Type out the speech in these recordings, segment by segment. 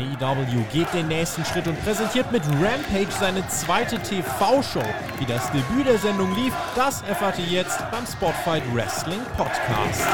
AEW geht den nächsten Schritt und präsentiert mit Rampage seine zweite TV-Show. Wie das Debüt der Sendung lief, das erfahrt ihr jetzt beim Spotfight Wrestling Podcast.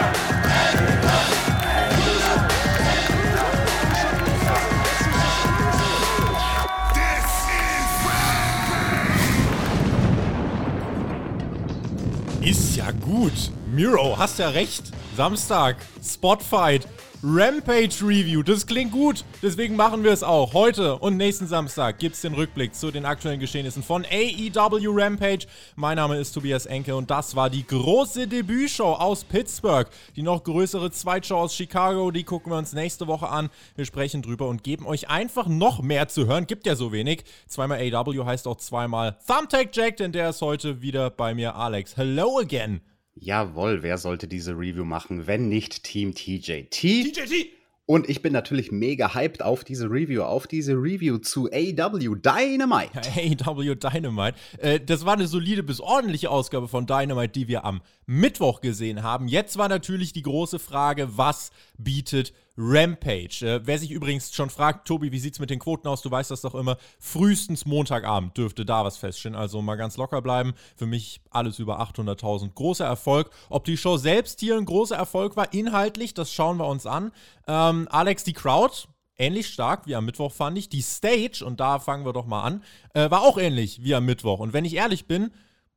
Ist ja gut. Miro, hast ja recht. Samstag, Spotfight. Rampage Review. Das klingt gut. Deswegen machen wir es auch. Heute und nächsten Samstag gibt es den Rückblick zu den aktuellen Geschehnissen von AEW Rampage. Mein Name ist Tobias Enke und das war die große Debütshow aus Pittsburgh. Die noch größere Zweitshow aus Chicago, die gucken wir uns nächste Woche an. Wir sprechen drüber und geben euch einfach noch mehr zu hören. Gibt ja so wenig. Zweimal AEW heißt auch zweimal Thumbtack Jack, denn der ist heute wieder bei mir. Alex, hello again. Jawohl, wer sollte diese Review machen, wenn nicht Team TJT? TJT! Und ich bin natürlich mega hyped auf diese Review, auf diese Review zu AW Dynamite. AW Dynamite. Äh, das war eine solide bis ordentliche Ausgabe von Dynamite, die wir am Mittwoch gesehen haben. Jetzt war natürlich die große Frage, was bietet Rampage? Äh, wer sich übrigens schon fragt, Tobi, wie sieht's mit den Quoten aus? Du weißt das doch immer. Frühestens Montagabend dürfte da was feststehen. Also mal ganz locker bleiben. Für mich alles über 800.000. Großer Erfolg. Ob die Show selbst hier ein großer Erfolg war, inhaltlich, das schauen wir uns an. Ähm, Alex, die Crowd, ähnlich stark wie am Mittwoch, fand ich. Die Stage, und da fangen wir doch mal an, äh, war auch ähnlich wie am Mittwoch. Und wenn ich ehrlich bin,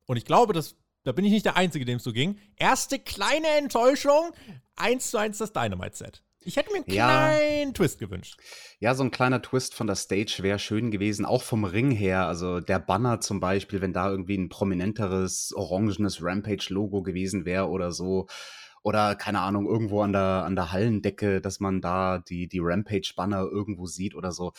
und ich glaube, das, da bin ich nicht der Einzige, dem es so ging, erste kleine Enttäuschung, 1 zu 1 das Dynamite-Set. Ich hätte mir einen kleinen ja. Twist gewünscht. Ja, so ein kleiner Twist von der Stage wäre schön gewesen, auch vom Ring her. Also der Banner zum Beispiel, wenn da irgendwie ein prominenteres orangenes Rampage-Logo gewesen wäre oder so. Oder keine Ahnung, irgendwo an der, an der Hallendecke, dass man da die, die Rampage-Banner irgendwo sieht oder so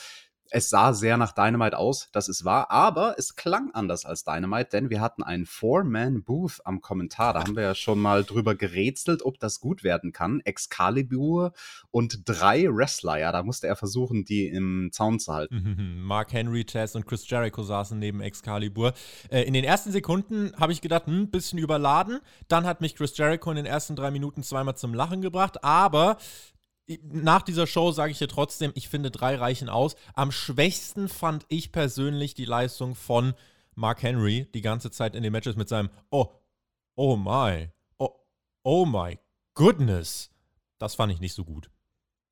es sah sehr nach Dynamite aus, das ist wahr, aber es klang anders als Dynamite, denn wir hatten einen Four-Man-Booth am Kommentar. Da haben wir ja schon mal drüber gerätselt, ob das gut werden kann. Excalibur und drei Wrestler, ja, da musste er versuchen, die im Zaun zu halten. Mark Henry, Tess und Chris Jericho saßen neben Excalibur. Äh, in den ersten Sekunden habe ich gedacht, ein hm, bisschen überladen. Dann hat mich Chris Jericho in den ersten drei Minuten zweimal zum Lachen gebracht, aber nach dieser Show sage ich dir trotzdem, ich finde drei reichen aus. Am schwächsten fand ich persönlich die Leistung von Mark Henry die ganze Zeit in den Matches mit seinem Oh, oh my, oh, oh my goodness. Das fand ich nicht so gut.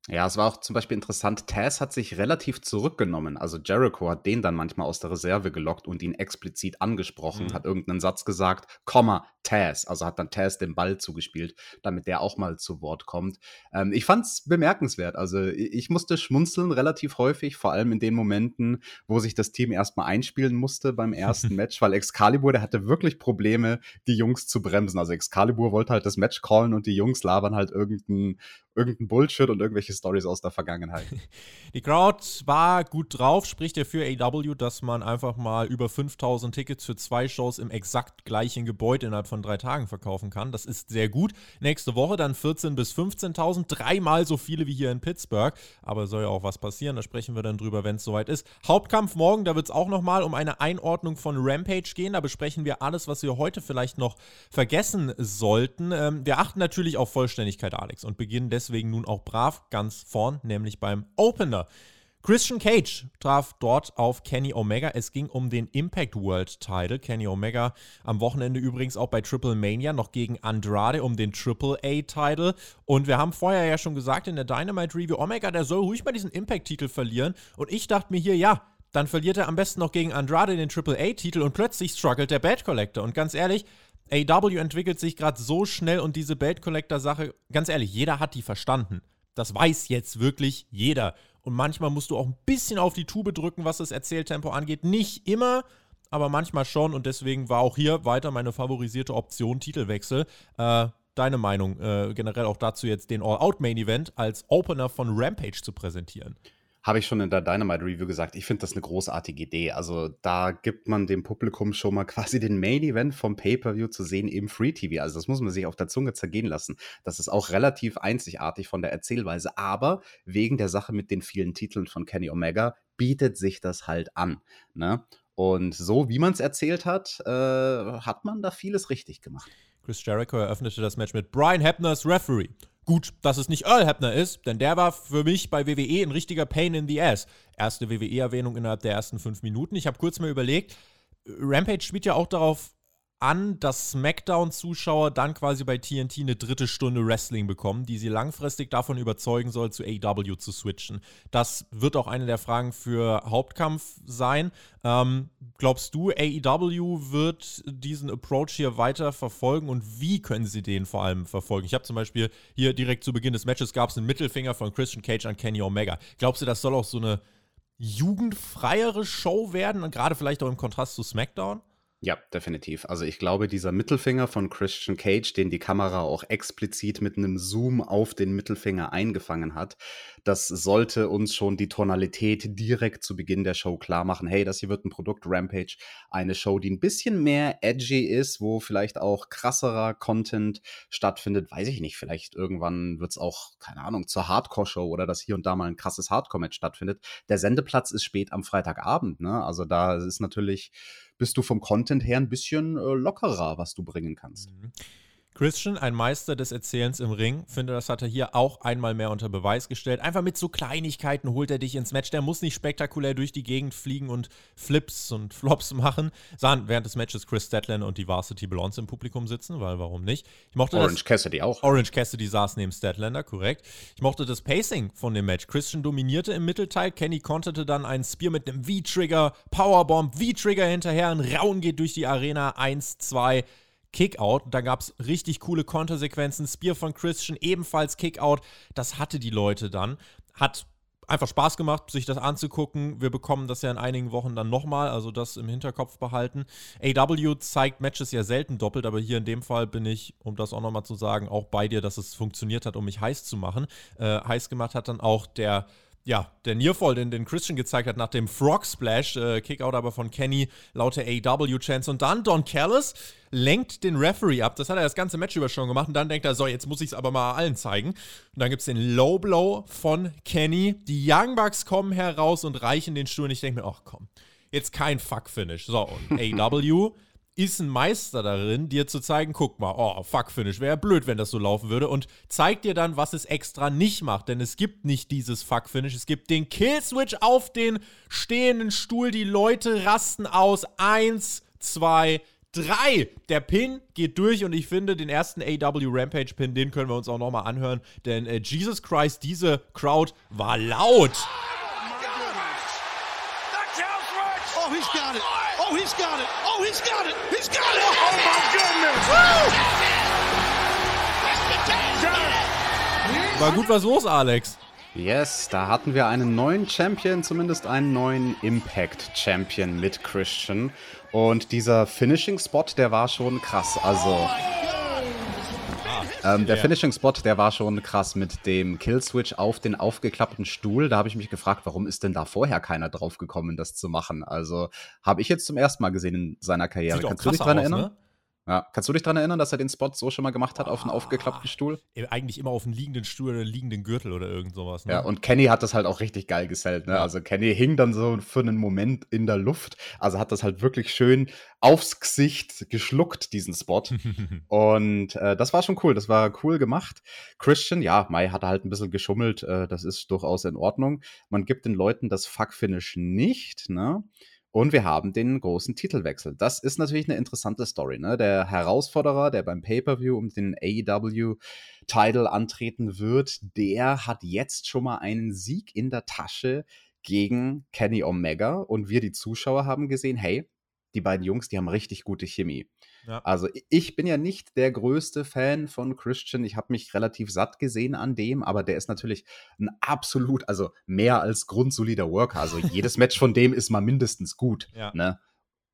Ja, es war auch zum Beispiel interessant, Taz hat sich relativ zurückgenommen. Also Jericho hat den dann manchmal aus der Reserve gelockt und ihn explizit angesprochen, mhm. hat irgendeinen Satz gesagt, Komma, Taz. Also hat dann Taz den Ball zugespielt, damit der auch mal zu Wort kommt. Ähm, ich fand's bemerkenswert. Also ich musste schmunzeln relativ häufig, vor allem in den Momenten, wo sich das Team erstmal einspielen musste beim ersten Match, weil Excalibur, der hatte wirklich Probleme, die Jungs zu bremsen. Also Excalibur wollte halt das Match callen und die Jungs labern halt irgendeinen irgendein Bullshit und irgendwelche Stories aus der Vergangenheit. Die Crowd war gut drauf, spricht ja für AW, dass man einfach mal über 5000 Tickets für zwei Shows im exakt gleichen Gebäude innerhalb von drei Tagen verkaufen kann. Das ist sehr gut. Nächste Woche dann 14.000 bis 15.000, dreimal so viele wie hier in Pittsburgh. Aber soll ja auch was passieren, da sprechen wir dann drüber, wenn es soweit ist. Hauptkampf morgen, da wird es auch nochmal um eine Einordnung von Rampage gehen. Da besprechen wir alles, was wir heute vielleicht noch vergessen sollten. Ähm, wir achten natürlich auf Vollständigkeit, Alex, und beginnen deswegen deswegen nun auch brav ganz vorn, nämlich beim Opener. Christian Cage traf dort auf Kenny Omega. Es ging um den Impact World Title. Kenny Omega am Wochenende übrigens auch bei Triple Mania noch gegen Andrade um den Triple A Title. Und wir haben vorher ja schon gesagt in der Dynamite Review, Omega, der soll ruhig mal diesen Impact Titel verlieren. Und ich dachte mir hier, ja, dann verliert er am besten noch gegen Andrade den Triple A Titel und plötzlich struggelt der Bad Collector. Und ganz ehrlich, AW entwickelt sich gerade so schnell und diese Belt Collector Sache, ganz ehrlich, jeder hat die verstanden. Das weiß jetzt wirklich jeder. Und manchmal musst du auch ein bisschen auf die Tube drücken, was das Erzähltempo angeht. Nicht immer, aber manchmal schon. Und deswegen war auch hier weiter meine favorisierte Option Titelwechsel. Äh, deine Meinung äh, generell auch dazu jetzt den All-Out-Main-Event als Opener von Rampage zu präsentieren? Habe ich schon in der Dynamite Review gesagt, ich finde das eine großartige Idee. Also da gibt man dem Publikum schon mal quasi den Main Event vom Pay-per-View zu sehen im Free TV. Also das muss man sich auf der Zunge zergehen lassen. Das ist auch relativ einzigartig von der Erzählweise, aber wegen der Sache mit den vielen Titeln von Kenny Omega bietet sich das halt an. Ne? Und so wie man es erzählt hat, äh, hat man da vieles richtig gemacht. Chris Jericho eröffnete das Match mit Brian Hebners Referee. Gut, dass es nicht Earl Hebner ist, denn der war für mich bei WWE ein richtiger Pain in the Ass. Erste WWE-Erwähnung innerhalb der ersten fünf Minuten. Ich habe kurz mal überlegt, Rampage spielt ja auch darauf an, dass SmackDown-Zuschauer dann quasi bei TNT eine dritte Stunde Wrestling bekommen, die sie langfristig davon überzeugen soll, zu AEW zu switchen. Das wird auch eine der Fragen für Hauptkampf sein. Ähm, glaubst du, AEW wird diesen Approach hier weiter verfolgen und wie können sie den vor allem verfolgen? Ich habe zum Beispiel hier direkt zu Beginn des Matches gab es einen Mittelfinger von Christian Cage an Kenny Omega. Glaubst du, das soll auch so eine jugendfreiere Show werden und gerade vielleicht auch im Kontrast zu SmackDown? Ja, definitiv. Also ich glaube, dieser Mittelfinger von Christian Cage, den die Kamera auch explizit mit einem Zoom auf den Mittelfinger eingefangen hat, das sollte uns schon die Tonalität direkt zu Beginn der Show klar machen. Hey, das hier wird ein Produkt Rampage, eine Show, die ein bisschen mehr edgy ist, wo vielleicht auch krasserer Content stattfindet. Weiß ich nicht, vielleicht irgendwann wird es auch, keine Ahnung, zur Hardcore-Show oder dass hier und da mal ein krasses Hardcore-Match stattfindet. Der Sendeplatz ist spät am Freitagabend, ne? Also da ist natürlich bist du vom Content her ein bisschen äh, lockerer, was du bringen kannst. Mhm. Christian, ein Meister des Erzählens im Ring, finde, das hat er hier auch einmal mehr unter Beweis gestellt. Einfach mit so Kleinigkeiten holt er dich ins Match. Der muss nicht spektakulär durch die Gegend fliegen und Flips und Flops machen. Sahen während des Matches Chris Statlander und die Varsity Blondes im Publikum sitzen, weil warum nicht? Ich mochte Orange das, Cassidy auch. Orange Cassidy saß neben Statlander, korrekt. Ich mochte das Pacing von dem Match. Christian dominierte im Mittelteil. Kenny konterte dann einen Spear mit einem V-Trigger, Powerbomb, V-Trigger hinterher. Ein Raun geht durch die Arena. Eins, zwei. Kickout. Da gab es richtig coole Kontersequenzen. Spear von Christian ebenfalls Kickout. Das hatte die Leute dann. Hat einfach Spaß gemacht, sich das anzugucken. Wir bekommen das ja in einigen Wochen dann nochmal, also das im Hinterkopf behalten. AW zeigt Matches ja selten doppelt, aber hier in dem Fall bin ich, um das auch nochmal zu sagen, auch bei dir, dass es funktioniert hat, um mich heiß zu machen. Äh, heiß gemacht hat dann auch der ja, der Nearfall, den, den Christian gezeigt hat nach dem Frog Splash, äh, Kickout aber von Kenny, laute AW-Chance. Und dann Don Callis lenkt den Referee ab. Das hat er das ganze Match über schon gemacht. Und dann denkt er, so, jetzt muss ich es aber mal allen zeigen. Und dann gibt es den Low Blow von Kenny. Die Young Bucks kommen heraus und reichen den Stuhl. Und ich denke mir, ach komm, jetzt kein Fuck-Finish. So, und AW ist ein Meister darin, dir zu zeigen, guck mal, oh, fuck Finish, wäre blöd, wenn das so laufen würde und zeigt dir dann, was es extra nicht macht, denn es gibt nicht dieses Fuck Finish, es gibt den Kill Switch auf den stehenden Stuhl, die Leute rasten aus, eins, zwei, drei. Der Pin geht durch und ich finde, den ersten AW Rampage Pin, den können wir uns auch nochmal anhören, denn äh, Jesus Christ, diese Crowd war laut. Oh, he's got it. Oh, he's got it. Oh, he's got it. He's got it. Oh, my goodness. War gut was los, Alex. Yes, da hatten wir einen neuen Champion, zumindest einen neuen Impact Champion mit Christian. Und dieser Finishing Spot, der war schon krass. Also, ähm, der yeah. Finishing Spot, der war schon krass mit dem Killswitch auf den aufgeklappten Stuhl. Da habe ich mich gefragt, warum ist denn da vorher keiner drauf gekommen, das zu machen? Also habe ich jetzt zum ersten Mal gesehen in seiner Karriere. Kannst du dich daran erinnern? Ne? Ja. Kannst du dich daran erinnern, dass er den Spot so schon mal gemacht hat, auf einen aufgeklappten Stuhl? Eigentlich immer auf einen liegenden Stuhl oder liegenden Gürtel oder irgend sowas. Ne? Ja, und Kenny hat das halt auch richtig geil gesellt. Ne? Ja. Also Kenny hing dann so für einen Moment in der Luft. Also hat das halt wirklich schön aufs Gesicht geschluckt, diesen Spot. und äh, das war schon cool. Das war cool gemacht. Christian, ja, Mai hat halt ein bisschen geschummelt. Äh, das ist durchaus in Ordnung. Man gibt den Leuten das Fuck-Finish nicht, ne? Und wir haben den großen Titelwechsel. Das ist natürlich eine interessante Story. Ne? Der Herausforderer, der beim Pay-per-view um den AEW-Title antreten wird, der hat jetzt schon mal einen Sieg in der Tasche gegen Kenny Omega. Und wir, die Zuschauer, haben gesehen, hey, die beiden Jungs, die haben richtig gute Chemie. Ja. Also ich bin ja nicht der größte Fan von Christian. Ich habe mich relativ satt gesehen an dem, aber der ist natürlich ein absolut, also mehr als grundsolider Worker. Also jedes Match von dem ist mal mindestens gut. Ja. Ne?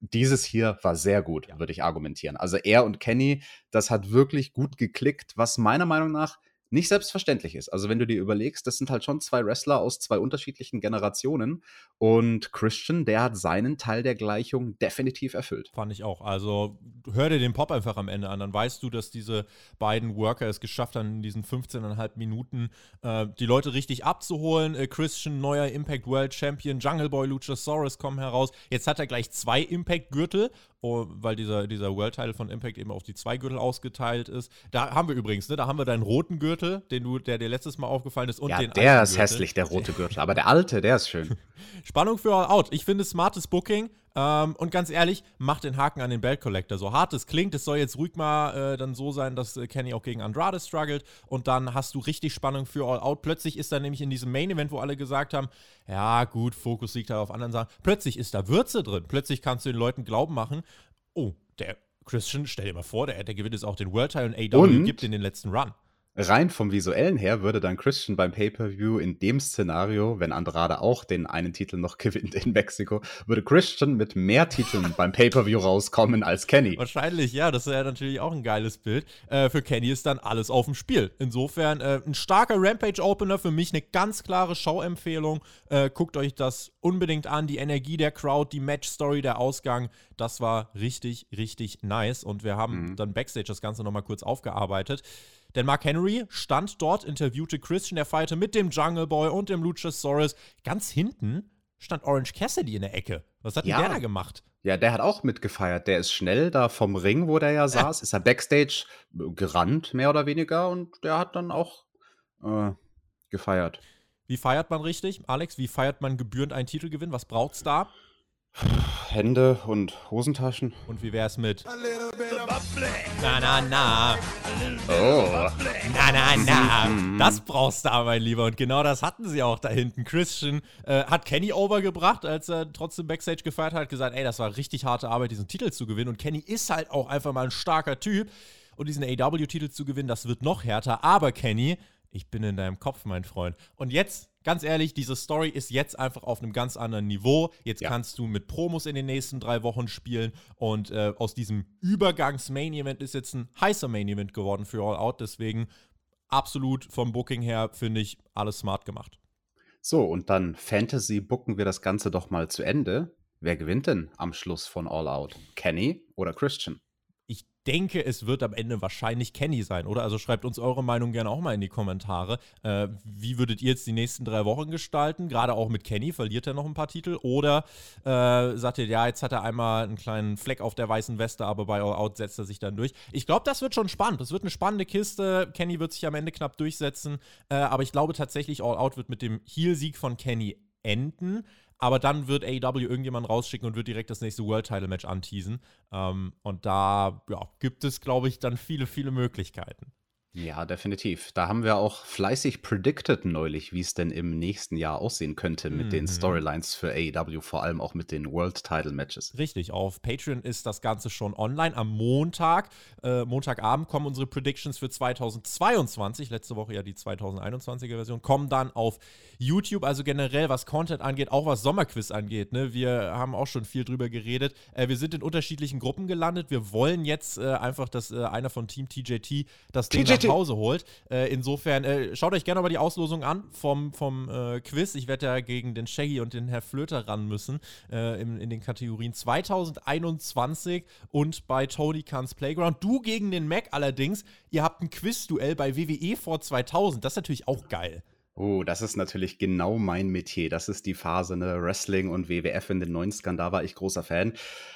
Dieses hier war sehr gut, ja. würde ich argumentieren. Also er und Kenny, das hat wirklich gut geklickt, was meiner Meinung nach nicht selbstverständlich ist. Also wenn du dir überlegst, das sind halt schon zwei Wrestler aus zwei unterschiedlichen Generationen und Christian, der hat seinen Teil der Gleichung definitiv erfüllt. Fand ich auch. Also hör dir den Pop einfach am Ende an, dann weißt du, dass diese beiden Worker es geschafft haben, in diesen 15,5 Minuten äh, die Leute richtig abzuholen. Äh, Christian, neuer Impact World Champion, Jungle Boy, Luchasaurus kommen heraus. Jetzt hat er gleich zwei Impact-Gürtel, oh, weil dieser, dieser World-Title von Impact eben auf die zwei Gürtel ausgeteilt ist. Da haben wir übrigens, ne, da haben wir deinen roten Gürtel Gürtel, den du, der dir letztes Mal aufgefallen ist, und ja, den der ist hässlich, der rote Gürtel. Aber der alte, der ist schön. Spannung für All Out. Ich finde smartes Booking. Ähm, und ganz ehrlich, macht den Haken an den Belt Collector. So hart es klingt, es soll jetzt ruhig mal äh, dann so sein, dass äh, Kenny auch gegen Andrade struggelt. Und dann hast du richtig Spannung für All Out. Plötzlich ist da nämlich in diesem Main Event, wo alle gesagt haben, ja gut, Fokus liegt da auf anderen Sachen. Plötzlich ist da Würze drin. Plötzlich kannst du den Leuten Glauben machen, oh, der Christian, stell dir mal vor, der, der gewinnt jetzt auch den World Title und AW und gibt in den letzten Run rein vom visuellen her würde dann Christian beim Pay-per-View in dem Szenario, wenn Andrade auch den einen Titel noch gewinnt in Mexiko, würde Christian mit mehr Titeln beim Pay-per-View rauskommen als Kenny. Wahrscheinlich, ja, das wäre natürlich auch ein geiles Bild. Äh, für Kenny ist dann alles auf dem Spiel. Insofern äh, ein starker Rampage-Opener, für mich eine ganz klare Schauempfehlung. Äh, guckt euch das unbedingt an. Die Energie der Crowd, die Match-Story, der Ausgang, das war richtig, richtig nice. Und wir haben mhm. dann Backstage das Ganze nochmal kurz aufgearbeitet. Denn Mark Henry stand dort, interviewte Christian, der feierte mit dem Jungle Boy und dem Luchasaurus. Ganz hinten stand Orange Cassidy in der Ecke. Was hat ja. denn der da gemacht? Ja, der hat auch mitgefeiert. Der ist schnell da vom Ring, wo der ja saß, ist er Backstage gerannt, mehr oder weniger, und der hat dann auch äh, gefeiert. Wie feiert man richtig? Alex, wie feiert man gebührend einen Titelgewinn? Was braucht's da? Hände und Hosentaschen. Und wie wär's mit? Na, na, na. Oh. Na, na, na. Das brauchst du aber, mein Lieber. Und genau das hatten sie auch da hinten. Christian äh, hat Kenny overgebracht, als er trotzdem Backstage gefeiert hat, gesagt, ey, das war richtig harte Arbeit, diesen Titel zu gewinnen. Und Kenny ist halt auch einfach mal ein starker Typ. Und diesen AW-Titel zu gewinnen, das wird noch härter. Aber Kenny, ich bin in deinem Kopf, mein Freund. Und jetzt ganz ehrlich, diese Story ist jetzt einfach auf einem ganz anderen Niveau. Jetzt ja. kannst du mit Promos in den nächsten drei Wochen spielen und äh, aus diesem Übergangs-Main-Event ist jetzt ein heißer Main-Event geworden für All Out. Deswegen absolut vom Booking her, finde ich, alles smart gemacht. So, und dann Fantasy bucken wir das Ganze doch mal zu Ende. Wer gewinnt denn am Schluss von All Out? Kenny oder Christian? Denke, es wird am Ende wahrscheinlich Kenny sein, oder? Also schreibt uns eure Meinung gerne auch mal in die Kommentare. Äh, wie würdet ihr jetzt die nächsten drei Wochen gestalten? Gerade auch mit Kenny, verliert er noch ein paar Titel? Oder äh, sagt ihr, ja, jetzt hat er einmal einen kleinen Fleck auf der weißen Weste, aber bei All Out setzt er sich dann durch. Ich glaube, das wird schon spannend. Das wird eine spannende Kiste. Kenny wird sich am Ende knapp durchsetzen. Äh, aber ich glaube tatsächlich, All Out wird mit dem Heel-Sieg von Kenny enden. Aber dann wird AEW irgendjemand rausschicken und wird direkt das nächste World Title Match anteasen. Ähm, und da ja, gibt es, glaube ich, dann viele, viele Möglichkeiten. Ja, definitiv. Da haben wir auch fleißig predicted neulich, wie es denn im nächsten Jahr aussehen könnte mit mhm. den Storylines für AEW, vor allem auch mit den World Title Matches. Richtig, auf Patreon ist das Ganze schon online. Am Montag, äh, Montagabend kommen unsere Predictions für 2022, letzte Woche ja die 2021er Version, kommen dann auf YouTube, also generell was Content angeht, auch was Sommerquiz angeht. Ne? Wir haben auch schon viel drüber geredet. Äh, wir sind in unterschiedlichen Gruppen gelandet. Wir wollen jetzt äh, einfach, dass äh, einer von Team TJT das Ding TJT nach Hause holt. Äh, insofern, äh, schaut euch gerne mal die Auslosung an vom, vom äh, Quiz. Ich werde ja gegen den Shaggy und den Herr Flöter ran müssen äh, in, in den Kategorien 2021 und bei Tony Khan's Playground. Du gegen den Mac allerdings. Ihr habt ein Quiz-Duell bei WWE vor 2000. Das ist natürlich auch geil. Oh, das ist natürlich genau mein Metier. Das ist die Phase, ne? Wrestling und WWF in den 90ern, da war ich großer Fan.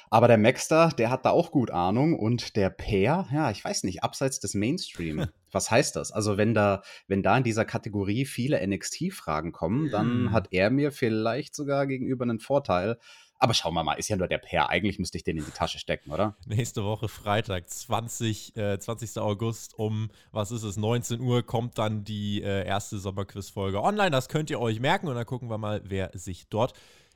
Aber der Maxter, der hat da auch gut Ahnung und der Peer, ja, ich weiß nicht, abseits des Mainstream. Was heißt das? Also, wenn da, wenn da in dieser Kategorie viele NXT-Fragen kommen, dann mm. hat er mir vielleicht sogar gegenüber einen Vorteil, aber schauen wir mal, ist ja nur der Pair. Eigentlich müsste ich den in die Tasche stecken, oder? Nächste Woche Freitag, 20, äh, 20. August um, was ist es, 19 Uhr kommt dann die äh, erste Sommerquiz-Folge online. Das könnt ihr euch merken und dann gucken wir mal, wer sich dort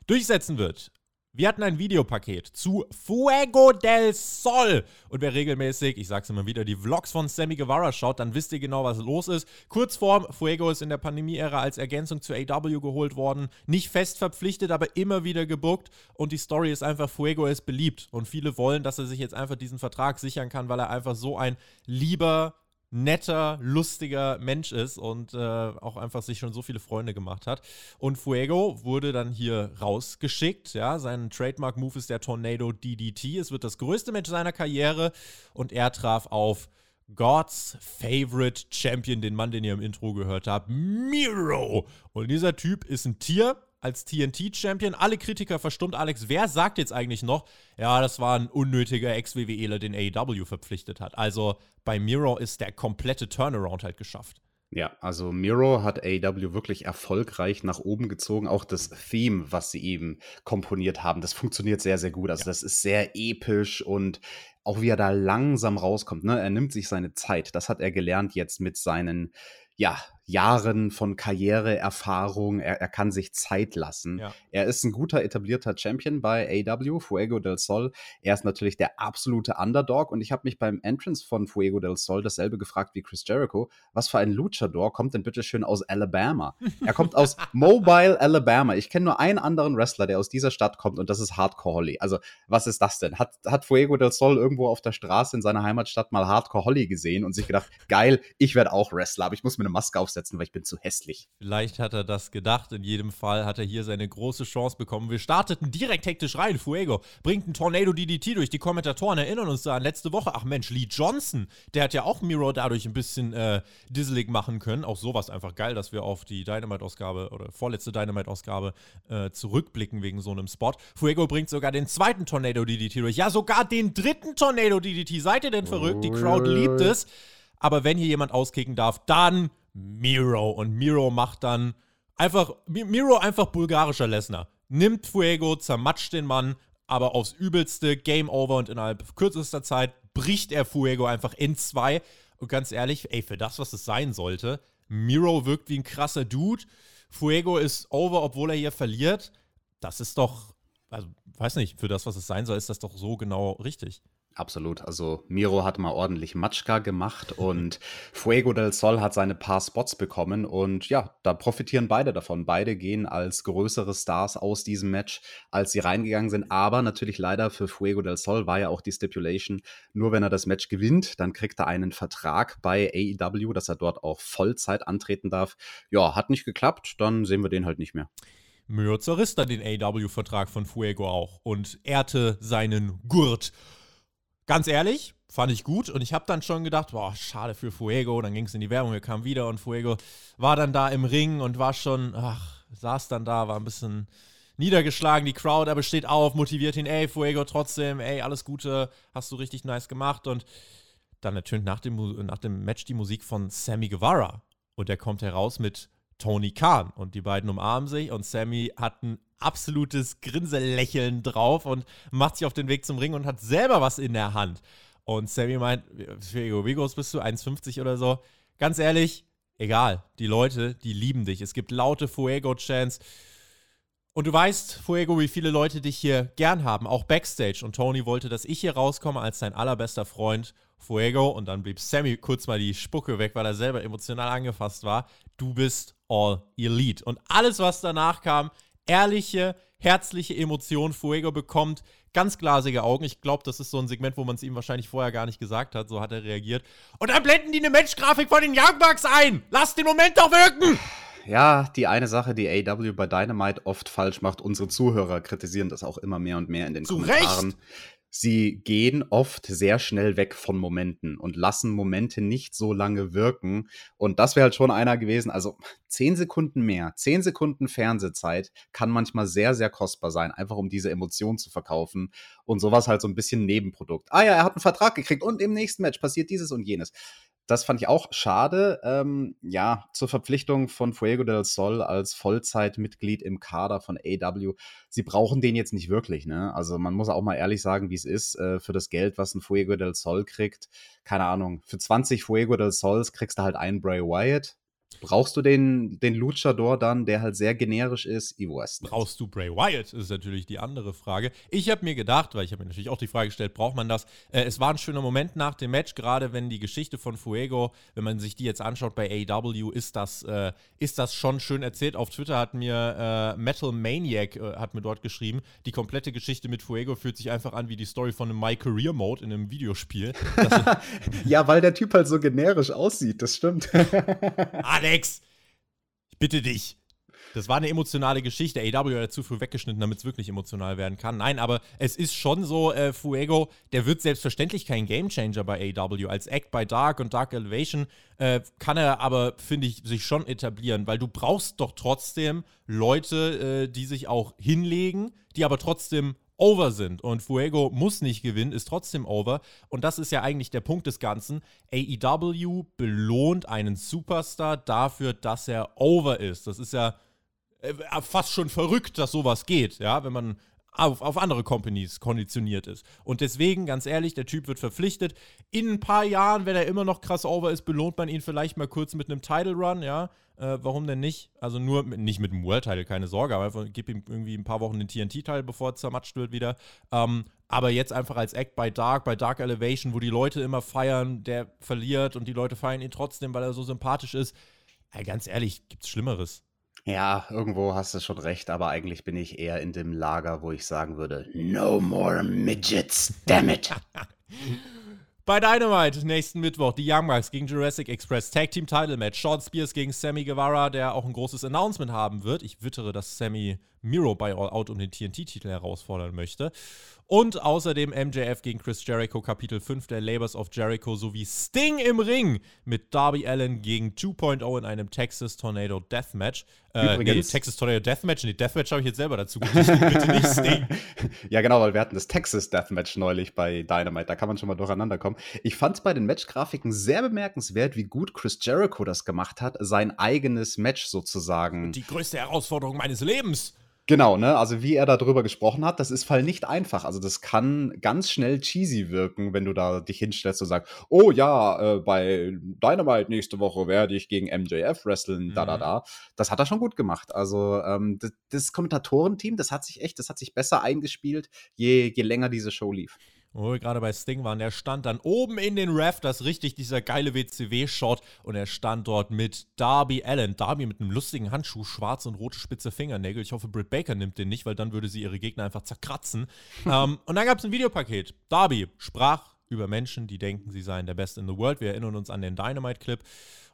durchsetzen wird. Wir hatten ein Videopaket zu Fuego del Sol. Und wer regelmäßig, ich sag's immer wieder, die Vlogs von Sammy Guevara schaut, dann wisst ihr genau, was los ist. Kurzform, Fuego ist in der Pandemie-Ära als Ergänzung zu AW geholt worden. Nicht fest verpflichtet, aber immer wieder gebuckt. Und die Story ist einfach, Fuego ist beliebt. Und viele wollen, dass er sich jetzt einfach diesen Vertrag sichern kann, weil er einfach so ein lieber netter, lustiger Mensch ist und äh, auch einfach sich schon so viele Freunde gemacht hat. Und Fuego wurde dann hier rausgeschickt. Ja, sein Trademark-Move ist der Tornado DDT. Es wird das größte Match seiner Karriere und er traf auf God's Favorite Champion, den Mann, den ihr im Intro gehört habt, Miro. Und dieser Typ ist ein Tier als TNT-Champion. Alle Kritiker verstummt. Alex, wer sagt jetzt eigentlich noch, ja, das war ein unnötiger Ex-WWEler, den AEW verpflichtet hat? Also bei Miro ist der komplette Turnaround halt geschafft. Ja, also Miro hat AEW wirklich erfolgreich nach oben gezogen. Auch das Theme, was sie eben komponiert haben, das funktioniert sehr, sehr gut. Also ja. das ist sehr episch und auch wie er da langsam rauskommt. Ne? Er nimmt sich seine Zeit. Das hat er gelernt jetzt mit seinen ja, Jahren von Karriereerfahrung. Er, er kann sich Zeit lassen. Ja. Er ist ein guter etablierter Champion bei AW, Fuego del Sol. Er ist natürlich der absolute Underdog und ich habe mich beim Entrance von Fuego del Sol dasselbe gefragt wie Chris Jericho. Was für ein Luchador kommt denn bitte schön aus Alabama? Er kommt aus Mobile, Alabama. Ich kenne nur einen anderen Wrestler, der aus dieser Stadt kommt und das ist Hardcore Holly. Also, was ist das denn? Hat, hat Fuego del Sol irgendwo auf der Straße in seiner Heimatstadt mal Hardcore Holly gesehen und sich gedacht, geil, ich werde auch Wrestler, aber ich muss mir eine Maske aufsetzen aufsetzen, weil ich bin zu hässlich. Vielleicht hat er das gedacht. In jedem Fall hat er hier seine große Chance bekommen. Wir starteten direkt hektisch rein. Fuego bringt einen Tornado DDT durch. Die Kommentatoren erinnern uns da an letzte Woche. Ach Mensch, Lee Johnson, der hat ja auch Miro dadurch ein bisschen äh, disselig machen können. Auch sowas einfach geil, dass wir auf die Dynamite-Ausgabe oder vorletzte Dynamite-Ausgabe äh, zurückblicken wegen so einem Spot. Fuego bringt sogar den zweiten Tornado DDT durch. Ja, sogar den dritten Tornado DDT. Seid ihr denn verrückt? Die Crowd liebt es. Aber wenn hier jemand auskicken darf, dann Miro. Und Miro macht dann einfach, Miro einfach bulgarischer Lesnar. Nimmt Fuego, zermatscht den Mann, aber aufs übelste, Game Over und innerhalb kürzester Zeit bricht er Fuego einfach in zwei. Und ganz ehrlich, ey, für das, was es sein sollte, Miro wirkt wie ein krasser Dude. Fuego ist over, obwohl er hier verliert. Das ist doch, also weiß nicht, für das, was es sein soll, ist das doch so genau richtig. Absolut. Also Miro hat mal ordentlich Matschka gemacht und Fuego del Sol hat seine paar Spots bekommen und ja, da profitieren beide davon. Beide gehen als größere Stars aus diesem Match, als sie reingegangen sind. Aber natürlich leider für Fuego del Sol war ja auch die Stipulation, nur wenn er das Match gewinnt, dann kriegt er einen Vertrag bei AEW, dass er dort auch Vollzeit antreten darf. Ja, hat nicht geklappt, dann sehen wir den halt nicht mehr. Miro zerriss dann den AEW-Vertrag von Fuego auch und ehrte seinen Gurt. Ganz ehrlich, fand ich gut und ich habe dann schon gedacht, boah, schade für Fuego. Dann ging es in die Werbung, er kam wieder und Fuego war dann da im Ring und war schon, ach, saß dann da, war ein bisschen niedergeschlagen. Die Crowd aber steht auf, motiviert ihn, ey, Fuego trotzdem, ey, alles Gute, hast du richtig nice gemacht. Und dann ertönt nach dem, nach dem Match die Musik von Sammy Guevara und er kommt heraus mit Tony Khan und die beiden umarmen sich und Sammy hat ein absolutes Grinselächeln drauf und macht sich auf den Weg zum Ring und hat selber was in der Hand. Und Sammy meint, wie groß bist du? 1,50 oder so? Ganz ehrlich, egal. Die Leute, die lieben dich. Es gibt laute Fuego-Chants. Und du weißt, Fuego, wie viele Leute dich hier gern haben, auch Backstage. Und Tony wollte, dass ich hier rauskomme als sein allerbester Freund Fuego. Und dann blieb Sammy kurz mal die Spucke weg, weil er selber emotional angefasst war. Du bist all elite. Und alles, was danach kam, ehrliche, herzliche Emotionen. Fuego bekommt ganz glasige Augen. Ich glaube, das ist so ein Segment, wo man es ihm wahrscheinlich vorher gar nicht gesagt hat. So hat er reagiert. Und dann blenden die eine Matchgrafik von den Young Bucks ein. Lass den Moment doch wirken! Ja, die eine Sache, die AW bei Dynamite oft falsch macht, unsere Zuhörer kritisieren das auch immer mehr und mehr in den Zu Kommentaren. Recht sie gehen oft sehr schnell weg von Momenten und lassen Momente nicht so lange wirken. Und das wäre halt schon einer gewesen. Also zehn Sekunden mehr, zehn Sekunden Fernsehzeit kann manchmal sehr, sehr kostbar sein, einfach um diese Emotion zu verkaufen. Und sowas halt so ein bisschen Nebenprodukt. Ah ja, er hat einen Vertrag gekriegt und im nächsten Match passiert dieses und jenes. Das fand ich auch schade. Ähm, ja, zur Verpflichtung von Fuego del Sol als Vollzeitmitglied im Kader von AW. Sie brauchen den jetzt nicht wirklich, ne? Also man muss auch mal ehrlich sagen, wie es ist. Äh, für das Geld, was ein Fuego del Sol kriegt, keine Ahnung, für 20 Fuego del Sols kriegst du halt einen Bray Wyatt. Brauchst du den, den Luchador dann, der halt sehr generisch ist? Evo West. Brauchst du Bray Wyatt, ist natürlich die andere Frage. Ich habe mir gedacht, weil ich habe mir natürlich auch die Frage gestellt, braucht man das? Äh, es war ein schöner Moment nach dem Match, gerade wenn die Geschichte von Fuego, wenn man sich die jetzt anschaut bei AEW, ist das, äh, ist das schon schön erzählt. Auf Twitter hat mir äh, Metal Maniac äh, hat mir dort geschrieben, die komplette Geschichte mit Fuego fühlt sich einfach an wie die Story von einem My Career Mode in einem Videospiel. ja, weil der Typ halt so generisch aussieht, das stimmt. ah, Alex, ich bitte dich. Das war eine emotionale Geschichte. AW hat zu früh weggeschnitten, damit es wirklich emotional werden kann. Nein, aber es ist schon so, äh, Fuego, der wird selbstverständlich kein Gamechanger bei AW. Als Act bei Dark und Dark Elevation äh, kann er aber, finde ich, sich schon etablieren, weil du brauchst doch trotzdem Leute, äh, die sich auch hinlegen, die aber trotzdem over sind. Und Fuego muss nicht gewinnen, ist trotzdem over. Und das ist ja eigentlich der Punkt des Ganzen. AEW belohnt einen Superstar dafür, dass er over ist. Das ist ja äh, fast schon verrückt, dass sowas geht, ja, wenn man auf, auf andere Companies konditioniert ist. Und deswegen, ganz ehrlich, der Typ wird verpflichtet. In ein paar Jahren, wenn er immer noch krass over ist, belohnt man ihn vielleicht mal kurz mit einem Title Run, ja. Äh, warum denn nicht? Also nur, nicht mit dem World Title, keine Sorge, aber einfach gib ihm irgendwie ein paar Wochen den TNT-Teil, bevor er zermatscht wird wieder. Ähm, aber jetzt einfach als Act bei Dark, bei Dark Elevation, wo die Leute immer feiern, der verliert und die Leute feiern ihn trotzdem, weil er so sympathisch ist. Ey, ganz ehrlich, gibt's Schlimmeres. Ja, irgendwo hast du schon recht, aber eigentlich bin ich eher in dem Lager, wo ich sagen würde, no more midgets, damn it. Bei Dynamite nächsten Mittwoch die Young Bucks gegen Jurassic Express Tag Team Title Match. Sean Spears gegen Sammy Guevara, der auch ein großes Announcement haben wird. Ich wittere, dass Sammy Miro bei All Out um den TNT-Titel herausfordern möchte. Und außerdem MJF gegen Chris Jericho, Kapitel 5 der Labors of Jericho sowie Sting im Ring mit Darby Allen gegen 2.0 in einem Texas Tornado Deathmatch. Äh, nee, Texas Tornado Deathmatch. Nee, Deathmatch habe ich jetzt selber dazu geschrieben. Bitte nicht Sting. ja, genau, weil wir hatten das Texas Deathmatch neulich bei Dynamite. Da kann man schon mal durcheinander kommen. Ich fand es bei den Matchgrafiken sehr bemerkenswert, wie gut Chris Jericho das gemacht hat, sein eigenes Match sozusagen. Die größte Herausforderung meines Lebens. Genau, ne? Also wie er darüber gesprochen hat, das ist Fall nicht einfach. Also das kann ganz schnell cheesy wirken, wenn du da dich hinstellst und sagst, oh ja, äh, bei Dynamite nächste Woche werde ich gegen MJF wresteln, da, da, mhm. da. Das hat er schon gut gemacht. Also ähm, das, das Kommentatorenteam, das hat sich echt, das hat sich besser eingespielt, je, je länger diese Show lief wo wir gerade bei Sting waren, der stand dann oben in den Rafters, richtig dieser geile WCW-Shot und er stand dort mit Darby Allen. Darby mit einem lustigen Handschuh, schwarze und rote spitze Fingernägel. Ich hoffe, Britt Baker nimmt den nicht, weil dann würde sie ihre Gegner einfach zerkratzen. ähm, und dann gab es ein Videopaket. Darby sprach über Menschen, die denken, sie seien der Best in the World. Wir erinnern uns an den Dynamite-Clip.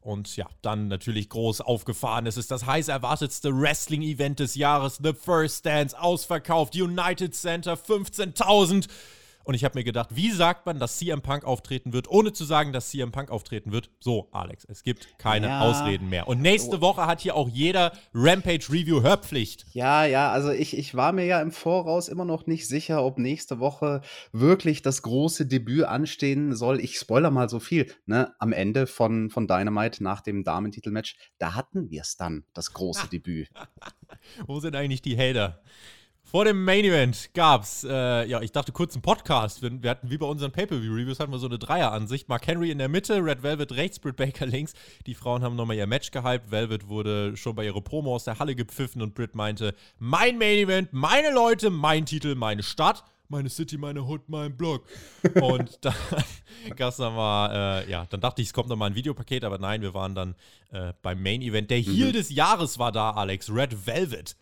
Und ja, dann natürlich groß aufgefahren. Es ist das heiß erwartetste Wrestling-Event des Jahres. The First Dance ausverkauft. United Center 15.000. Und ich habe mir gedacht, wie sagt man, dass CM Punk auftreten wird, ohne zu sagen, dass CM Punk auftreten wird? So, Alex, es gibt keine ja. Ausreden mehr. Und nächste Woche hat hier auch jeder Rampage-Review Hörpflicht. Ja, ja, also ich, ich war mir ja im Voraus immer noch nicht sicher, ob nächste Woche wirklich das große Debüt anstehen soll. Ich spoiler mal so viel. Ne? Am Ende von, von Dynamite nach dem Damentitelmatch, da hatten wir es dann, das große Debüt. Wo sind eigentlich die Hater? Vor dem Main Event gab's, äh, ja, ich dachte kurz einen Podcast. Wir, wir hatten wie bei unseren Pay-Per-View-Reviews hatten wir so eine Dreieransicht. Mark Henry in der Mitte, Red Velvet rechts, Britt Baker links. Die Frauen haben nochmal ihr Match gehypt. Velvet wurde schon bei ihrer Promo aus der Halle gepfiffen und Britt meinte, mein Main Event, meine Leute, mein Titel, meine Stadt meine City, meine Hood, mein Blog. Und dann gab's dann mal, äh, ja, dann dachte ich, es kommt noch mal ein Videopaket, aber nein, wir waren dann äh, beim Main Event. Der Heel mhm. des Jahres war da, Alex, Red Velvet.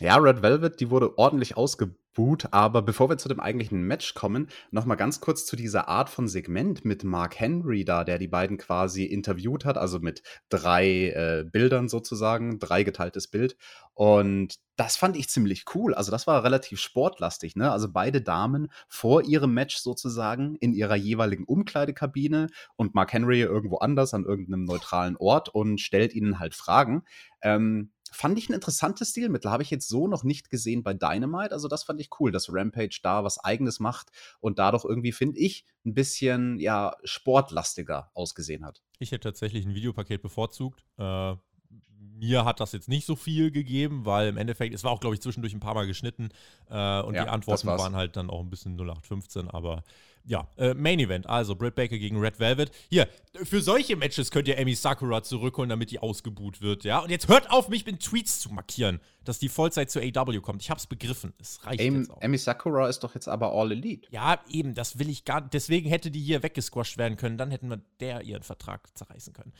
Ja, Red Velvet, die wurde ordentlich ausgebuht, aber bevor wir zu dem eigentlichen Match kommen, nochmal ganz kurz zu dieser Art von Segment mit Mark Henry da, der die beiden quasi interviewt hat, also mit drei äh, Bildern sozusagen, drei geteiltes Bild. Und das fand ich ziemlich cool. Also das war relativ sportlastig, ne? Also beide Damen vor ihrem Match sozusagen in ihrer jeweiligen Umkleidekabine und Mark Henry irgendwo anders an irgendeinem neutralen Ort und stellt ihnen halt Fragen. Ähm, fand ich ein interessantes Stilmittel. Habe ich jetzt so noch nicht gesehen bei Dynamite. Also, das fand ich cool, dass Rampage da was Eigenes macht und dadurch irgendwie, finde ich, ein bisschen ja, sportlastiger ausgesehen hat. Ich hätte tatsächlich ein Videopaket bevorzugt. Äh, mir hat das jetzt nicht so viel gegeben, weil im Endeffekt, es war auch, glaube ich, zwischendurch ein paar Mal geschnitten äh, und ja, die Antworten waren halt dann auch ein bisschen 0815, aber ja, äh, Main Event, also Britt Baker gegen Red Velvet. Hier, für solche Matches könnt ihr Amy Sakura zurückholen, damit die ausgebuht wird, ja? Und jetzt hört auf, mich mit Tweets zu markieren, dass die Vollzeit zu AW kommt. Ich hab's begriffen. Es reicht Amy, jetzt auch. Amy Sakura ist doch jetzt aber All Elite. Ja, eben, das will ich gar nicht. Deswegen hätte die hier weggesquasht werden können. Dann hätten wir der ihren Vertrag zerreißen können.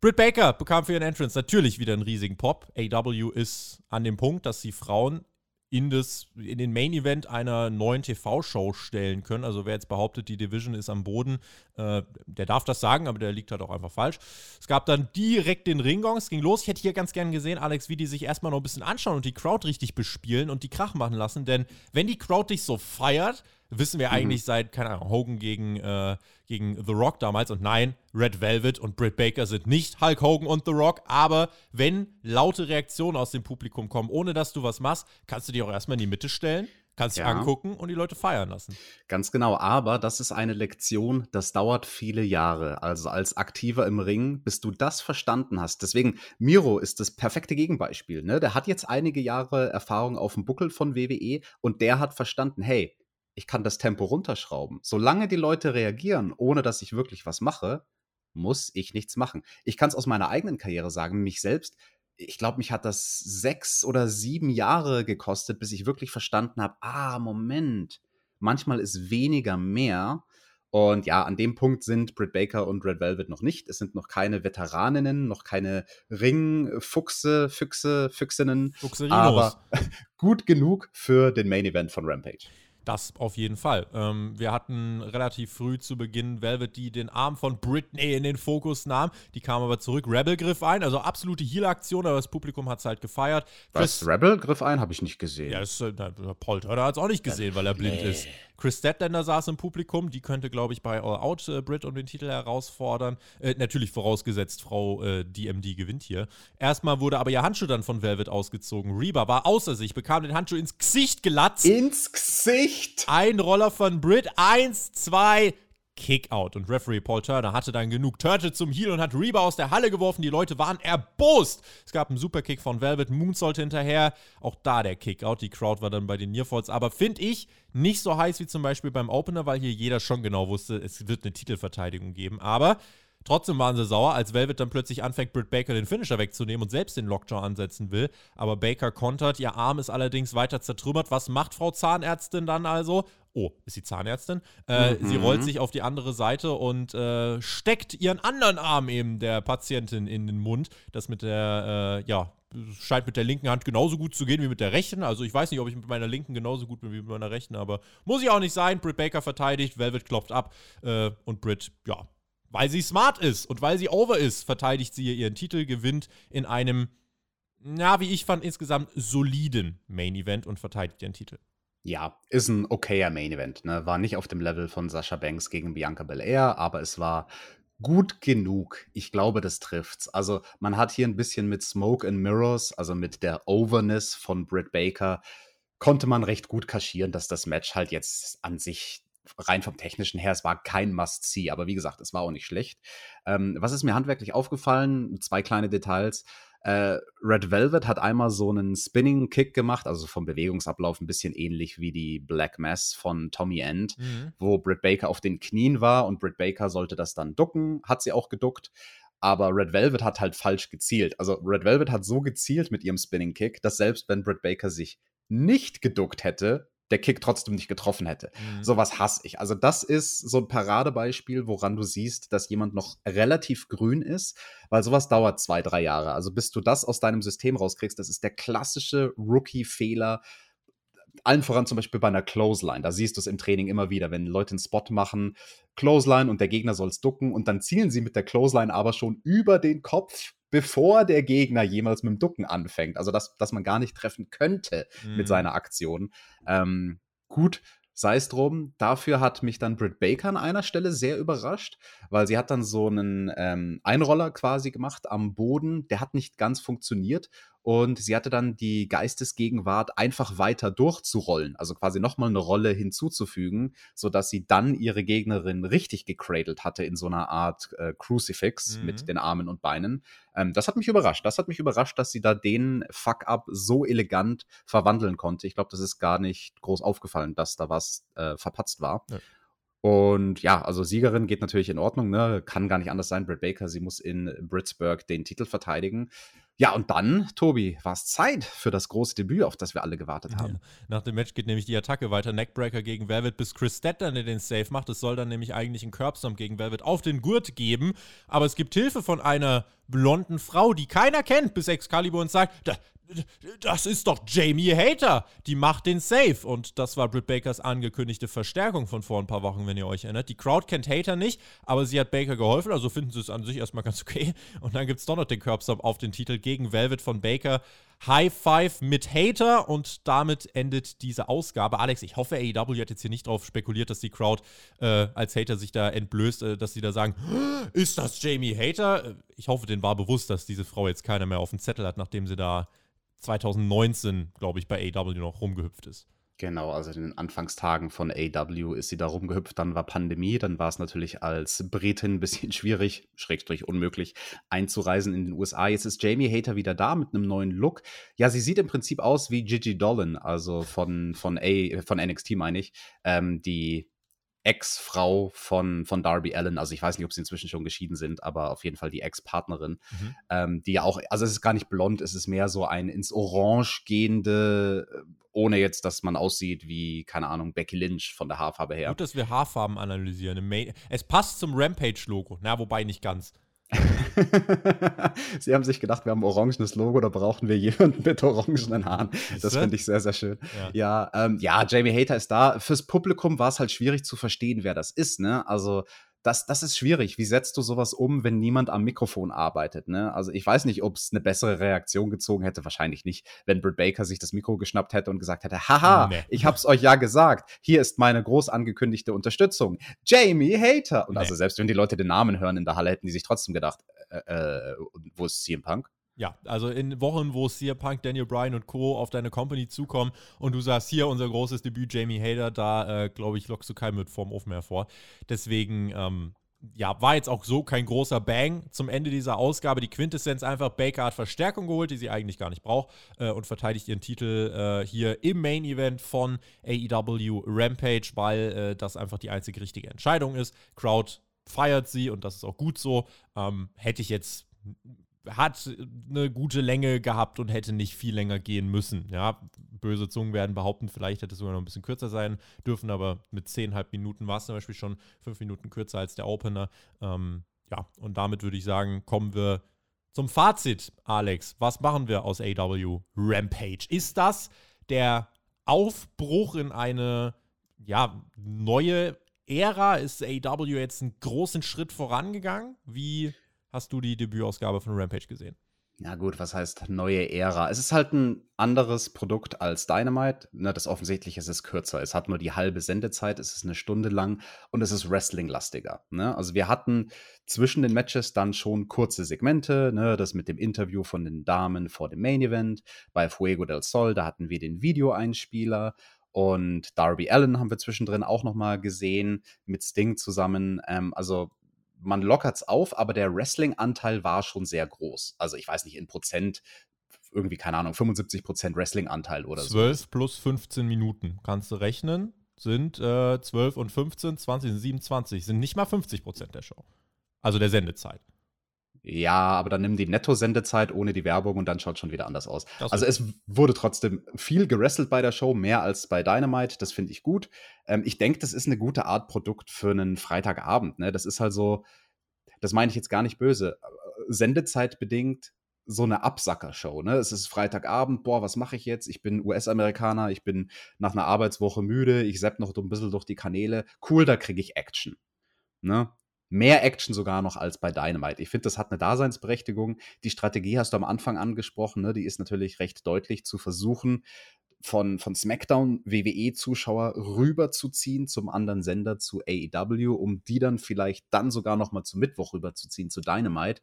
Britt Baker bekam für ihren Entrance natürlich wieder einen riesigen Pop. AW ist an dem Punkt, dass sie Frauen in, das, in den Main Event einer neuen TV-Show stellen können. Also wer jetzt behauptet, die Division ist am Boden, äh, der darf das sagen, aber der liegt halt auch einfach falsch. Es gab dann direkt den Ringgong, es ging los. Ich hätte hier ganz gern gesehen, Alex, wie die sich erstmal noch ein bisschen anschauen und die Crowd richtig bespielen und die Krach machen lassen. Denn wenn die Crowd dich so feiert, wissen wir mhm. eigentlich seit, keine Ahnung, Hogan gegen, äh, gegen The Rock damals. Und nein, Red Velvet und Britt Baker sind nicht Hulk Hogan und The Rock. Aber wenn laute Reaktionen aus dem Publikum kommen, ohne dass du was machst, kannst du dich auch erstmal in die Mitte stellen Kannst dich Ja. angucken und die Leute feiern lassen. Ganz genau, aber das ist eine Lektion, das dauert viele Jahre. Also als Aktiver im Ring, bis du das verstanden hast. Deswegen, Miro ist das perfekte Gegenbeispiel. Ne? Der hat jetzt einige Jahre Erfahrung auf dem Buckel von WWE und der hat verstanden, hey, ich kann das Tempo runterschrauben. Solange die Leute reagieren, ohne dass ich wirklich was mache, muss ich nichts machen. Ich kann es aus meiner eigenen Karriere sagen, mich selbst. Ich glaube, mich hat das sechs oder sieben Jahre gekostet, bis ich wirklich verstanden habe, ah, Moment, manchmal ist weniger mehr. Und ja, an dem Punkt sind Britt Baker und Red Velvet noch nicht. Es sind noch keine Veteraninnen, noch keine Ringfuchse, Füchse, Füchsinnen. Fuchserinos. Aber gut genug für den Main Event von Rampage. Das auf jeden Fall. Ähm, wir hatten relativ früh zu Beginn Velvet, die den Arm von Britney in den Fokus nahm. Die kam aber zurück. Rebel griff ein, also absolute Heal-Aktion, aber das Publikum hat es halt gefeiert. Was? Rebel griff ein, habe ich nicht gesehen. Ja, das, äh, na, Paul Turner hat es auch nicht gesehen, weil er blind ist. Chris Statlander saß im Publikum, die könnte, glaube ich, bei All Out äh, Brit um den Titel herausfordern. Äh, natürlich vorausgesetzt, Frau äh, DMD gewinnt hier. Erstmal wurde aber ihr Handschuh dann von Velvet ausgezogen. Reba war außer sich, bekam den Handschuh ins Gesicht gelatzt. Ins Gesicht! Ein Roller von Brit, eins, zwei, Kickout. Und Referee Paul Turner hatte dann genug. Turtle zum Heel und hat Reba aus der Halle geworfen. Die Leute waren erbost. Es gab einen Superkick von Velvet, Moonsault hinterher. Auch da der Kickout. Die Crowd war dann bei den Nearfalls. Aber finde ich nicht so heiß wie zum Beispiel beim Opener, weil hier jeder schon genau wusste, es wird eine Titelverteidigung geben. Aber Trotzdem waren sie sauer, als Velvet dann plötzlich anfängt, Britt Baker den Finisher wegzunehmen und selbst den Lockjaw ansetzen will. Aber Baker kontert, ihr Arm ist allerdings weiter zertrümmert. Was macht Frau Zahnärztin dann also? Oh, ist sie Zahnärztin? Äh, Mhm. Sie rollt sich auf die andere Seite und äh, steckt ihren anderen Arm eben der Patientin in den Mund. Das mit der, äh, ja, scheint mit der linken Hand genauso gut zu gehen wie mit der rechten. Also ich weiß nicht, ob ich mit meiner linken genauso gut bin wie mit meiner rechten, aber muss ich auch nicht sein. Britt Baker verteidigt, Velvet klopft ab äh, und Britt, ja, weil sie smart ist und weil sie over ist, verteidigt sie ihren Titel, gewinnt in einem, na, wie ich fand, insgesamt soliden Main Event und verteidigt ihren Titel. Ja, ist ein okayer Main Event. Ne? War nicht auf dem Level von Sascha Banks gegen Bianca Belair, aber es war gut genug. Ich glaube, das trifft's. Also, man hat hier ein bisschen mit Smoke and Mirrors, also mit der Overness von Britt Baker, konnte man recht gut kaschieren, dass das Match halt jetzt an sich rein vom technischen her, es war kein Must-See, aber wie gesagt, es war auch nicht schlecht. Ähm, was ist mir handwerklich aufgefallen? Zwei kleine Details. Äh, Red Velvet hat einmal so einen Spinning Kick gemacht, also vom Bewegungsablauf ein bisschen ähnlich wie die Black Mass von Tommy End, wo Britt Baker auf den Knien war und Britt Baker sollte das dann ducken, hat sie auch geduckt. Aber Red Velvet hat halt falsch gezielt. Also Red Velvet hat so gezielt mit ihrem Spinning Kick, dass selbst wenn Britt Baker sich nicht geduckt hätte, der Kick trotzdem nicht getroffen hätte. Mhm. Sowas hasse ich. Also, das ist so ein Paradebeispiel, woran du siehst, dass jemand noch relativ grün ist, weil sowas dauert zwei, drei Jahre. Also, bis du das aus deinem System rauskriegst, das ist der klassische Rookie-Fehler. Allen voran zum Beispiel bei einer Clothesline. Da siehst du es im Training immer wieder, wenn Leute einen Spot machen, Clothesline und der Gegner soll es ducken und dann zielen sie mit der Clothesline aber schon über den Kopf, bevor der Gegner jemals mit dem Ducken anfängt. Also, dass, dass man gar nicht treffen könnte Mhm. mit seiner Aktion. Ähm, gut, sei es drum. Dafür hat mich dann Britt Baker an einer Stelle sehr überrascht, weil sie hat dann so einen ähm, Einroller quasi gemacht am Boden. Der hat nicht ganz funktioniert und sie hatte dann die Geistesgegenwart, einfach weiter durchzurollen, also quasi nochmal eine Rolle hinzuzufügen, sodass sie dann ihre Gegnerin richtig gecradelt hatte in so einer Art äh, Crucifix Mhm. mit den Armen und Beinen. Ähm, das hat mich überrascht. Das hat mich überrascht, dass sie da den Fuck-up so elegant verwandeln konnte. Ich glaube, das ist gar nicht groß aufgefallen, dass da was äh, verpatzt war. Ja. Und ja, also Siegerin geht natürlich in Ordnung, ne? Kann gar nicht anders sein. Britt Baker, sie muss in Britsburg den Titel verteidigen. Ja, und dann, Tobi, war es Zeit für das große Debüt, auf das wir alle gewartet haben. Ja. Nach dem Match geht nämlich die Attacke weiter. Neckbreaker gegen Velvet, bis Chris Statlander den Save macht. Es soll dann nämlich eigentlich einen Curbstomp gegen Velvet auf den Gurt geben. Aber es gibt Hilfe von einer blonden Frau, die keiner kennt, bis Excalibur uns sagt, da, das ist doch Jamie Hater. Die macht den Save. Und das war Britt Bakers angekündigte Verstärkung von vor ein paar Wochen, wenn ihr euch erinnert. Die Crowd kennt Hater nicht, aber sie hat Baker geholfen, also finden sie es an sich erstmal ganz okay. Und dann gibt es doch noch den Curbstomp auf den Titel gegen Velvet von Baker. High Five mit Hater und damit endet diese Ausgabe. Alex, ich hoffe, AEW hat jetzt hier nicht drauf spekuliert, dass die Crowd äh, als Hater sich da entblößt, äh, dass sie da sagen, ist das Jamie Hater? Äh, Ich hoffe, denen war bewusst, dass diese Frau jetzt keiner mehr auf dem Zettel hat, nachdem sie da 2019, glaube ich, bei AEW noch rumgehüpft ist. Genau, also in den Anfangstagen von AW ist sie da rumgehüpft, dann war Pandemie, dann war es natürlich als Britin ein bisschen schwierig, schrägstrich unmöglich, einzureisen in den USA. Jetzt ist Jamie Hater wieder da mit einem neuen Look. Ja, sie sieht im Prinzip aus wie Gigi Dolan, also von, von, A, von NXT meine ich, ähm, die Ex-Frau von, von Darby Allen. Also ich weiß nicht, ob sie inzwischen schon geschieden sind, aber auf jeden Fall die Ex-Partnerin, mhm. ähm, die ja auch, also es ist gar nicht blond, es ist mehr so ein ins Orange gehende, äh, ohne jetzt, dass man aussieht wie, keine Ahnung, Becky Lynch von der Haarfarbe her. Gut, dass wir Haarfarben analysieren. Es passt zum Rampage-Logo, na, wobei nicht ganz. Sie haben sich gedacht, wir haben ein orangenes Logo, da brauchen wir jemanden mit orangenen Haaren. Das finde ich sehr, sehr schön. Ja, ja, ähm, ja, Jamie Hater ist da. Fürs Publikum war es halt schwierig zu verstehen, wer das ist. Ne? Also das, das ist schwierig. Wie setzt du sowas um, wenn niemand am Mikrofon arbeitet? Ne? Also ich weiß nicht, ob es eine bessere Reaktion gezogen hätte. Wahrscheinlich nicht, wenn Britt Baker sich das Mikro geschnappt hätte und gesagt hätte, haha, nee. ich hab's euch ja gesagt. Hier ist meine groß angekündigte Unterstützung. Jamie Hater. Und nee. also selbst wenn die Leute den Namen hören in der Halle, hätten die sich trotzdem gedacht, äh, äh, wo ist CM Punk? Ja, also in Wochen, wo CM Punk, Daniel Bryan und Co. auf deine Company zukommen und du sagst, hier unser großes Debüt, Jamie Hader, da äh, glaube ich, lockst du keinen mit vorm Ofen hervor. Deswegen, ähm, ja, war jetzt auch so kein großer Bang zum Ende dieser Ausgabe. Die Quintessenz einfach, Baker hat Verstärkung geholt, die sie eigentlich gar nicht braucht äh, und verteidigt ihren Titel äh, hier im Main Event von AEW Rampage, weil äh, das einfach die einzige richtige Entscheidung ist. Crowd feiert sie und das ist auch gut so. Ähm, hätte ich jetzt hat eine gute Länge gehabt und hätte nicht viel länger gehen müssen. Ja, böse Zungen werden behaupten, vielleicht hätte es sogar noch ein bisschen kürzer sein dürfen, aber mit zehnhalb Minuten war es zum Beispiel schon fünf Minuten kürzer als der Opener. Ähm, ja, und damit würde ich sagen, kommen wir zum Fazit, Alex. Was machen wir aus AW Rampage? Ist das der Aufbruch in eine ja, neue Ära? Ist AW jetzt einen großen Schritt vorangegangen? Wie hast du die Debütausgabe von Rampage gesehen? Ja, gut, was heißt neue Ära? Es ist halt ein anderes Produkt als Dynamite. Ne, das offensichtlich ist es kürzer. Es hat nur die halbe Sendezeit, es ist eine Stunde lang und es ist Wrestling-lastiger. Ne? Also, wir hatten zwischen den Matches dann schon kurze Segmente. Ne? Das mit dem Interview von den Damen vor dem Main Event. Bei Fuego del Sol, da hatten wir den Videoeinspieler. Und Darby Allen haben wir zwischendrin auch nochmal gesehen mit Sting zusammen. Ähm, also man lockert es auf, aber der Wrestling-Anteil war schon sehr groß. Also ich weiß nicht, in Prozent, irgendwie, keine Ahnung, 75 Prozent Wrestling-Anteil oder 12 so. 12 plus 15 Minuten, kannst du rechnen, sind äh, 12 und 15, 20, 27, sind nicht mal 50 Prozent der Show. Also der Sendezeit. Ja, aber dann nimm die Netto-Sendezeit ohne die Werbung und dann schaut schon wieder anders aus. also es wurde trotzdem viel gerestelt bei der Show, mehr als bei Dynamite. Das finde ich gut. Ähm, ich denke, das ist eine gute Art Produkt für einen Freitagabend. Ne? Das ist halt so, das meine ich jetzt gar nicht böse. Sendezeit bedingt so eine Absacker-Show. Ne? Es ist Freitagabend, boah, was mache ich jetzt? Ich bin US-Amerikaner, ich bin nach einer Arbeitswoche müde, ich sepp noch ein bisschen durch die Kanäle. Cool, da kriege ich Action. Ne? Mehr Action sogar noch als bei Dynamite. Ich finde, das hat eine Daseinsberechtigung. Die Strategie hast du am Anfang angesprochen, ne? die ist natürlich recht deutlich zu versuchen, von, von SmackDown WWE-Zuschauer rüberzuziehen zum anderen Sender zu AEW, um die dann vielleicht dann sogar noch mal zum Mittwoch rüberzuziehen zu Dynamite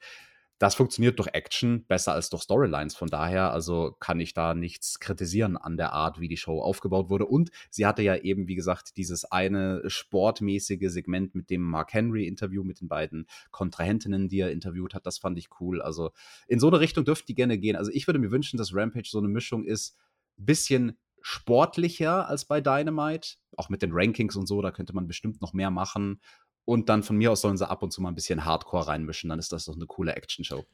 das funktioniert durch Action besser als durch Storylines. Von daher, also kann ich da nichts kritisieren an der Art, wie die Show aufgebaut wurde. Und sie hatte ja eben, wie gesagt, dieses eine sportmäßige Segment mit dem Mark Henry-Interview mit den beiden Kontrahentinnen, die er interviewt hat. Das fand ich cool. Also in so eine Richtung dürften die gerne gehen. Also ich würde mir wünschen, dass Rampage so eine Mischung ist, bisschen sportlicher als bei Dynamite, auch mit den Rankings und so, da könnte man bestimmt noch mehr machen und dann von mir aus sollen sie ab und zu mal ein bisschen Hardcore reinmischen. Dann ist das doch eine coole Action-Show.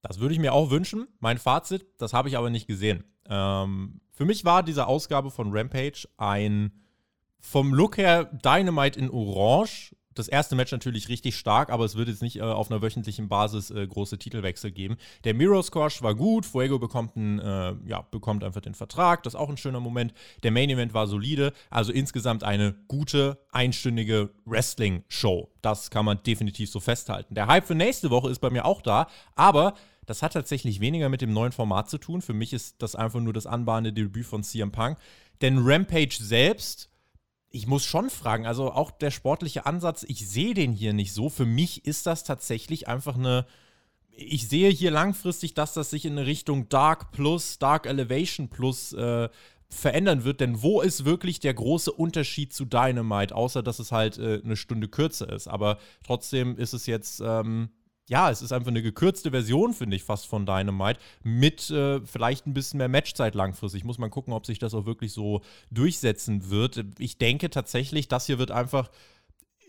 Das würde ich mir auch wünschen. Mein Fazit, das habe ich aber nicht gesehen. Ähm, für mich war diese Ausgabe von Rampage ein vom Look her Dynamite in Orange das erste Match natürlich richtig stark, aber es wird jetzt nicht äh, auf einer wöchentlichen Basis äh, große Titelwechsel geben. Der Miro Squash war gut, Fuego bekommt, einen, äh, ja, bekommt einfach den Vertrag, das ist auch ein schöner Moment. Der Main Event war solide, also insgesamt eine gute, einstündige Wrestling-Show. Das kann man definitiv so festhalten. Der Hype für nächste Woche ist bei mir auch da, aber das hat tatsächlich weniger mit dem neuen Format zu tun. Für mich ist das einfach nur das anbahnende Debüt von CM Punk. Denn Rampage selbst ich muss schon fragen, also auch der sportliche Ansatz, ich sehe den hier nicht so. Für mich ist das tatsächlich einfach eine. Ich sehe hier langfristig, dass das sich in eine Richtung Dark Plus, Dark Elevation Plus äh, verändern wird, denn wo ist wirklich der große Unterschied zu Dynamite, außer dass es halt äh, eine Stunde kürzer ist. Aber trotzdem ist es jetzt, ähm, ja, es ist einfach eine gekürzte Version, finde ich, fast von Dynamite, mit äh, vielleicht ein bisschen mehr Matchzeit langfristig. Muss man gucken, ob sich das auch wirklich so durchsetzen wird. Ich denke tatsächlich, das hier wird einfach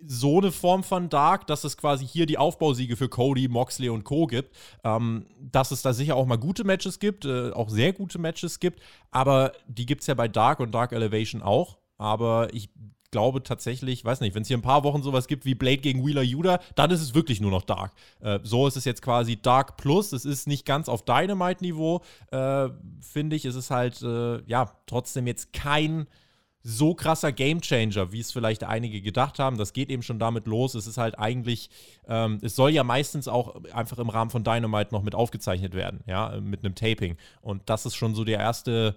so eine Form von Dark, dass es quasi hier die Aufbausiege für Cody, Moxley und Co. gibt. Ähm, dass es da sicher auch mal gute Matches gibt, äh, auch sehr gute Matches gibt, aber die gibt es ja bei Dark und Dark Elevation auch. Aber ich glaube tatsächlich, weiß nicht, wenn es hier ein paar Wochen sowas gibt wie Blade gegen Wheeler Yuda, dann ist es wirklich nur noch Dark. Äh, so ist es jetzt quasi Dark Plus. Es ist nicht ganz auf Dynamite-Niveau, äh, finde ich. Es ist halt, äh, ja, trotzdem jetzt kein so krasser Gamechanger, wie es vielleicht einige gedacht haben. Das geht eben schon damit los. Es ist halt eigentlich, ähm, es soll ja meistens auch einfach im Rahmen von Dynamite noch mit aufgezeichnet werden, ja, mit einem Taping. Und das ist schon so der erste,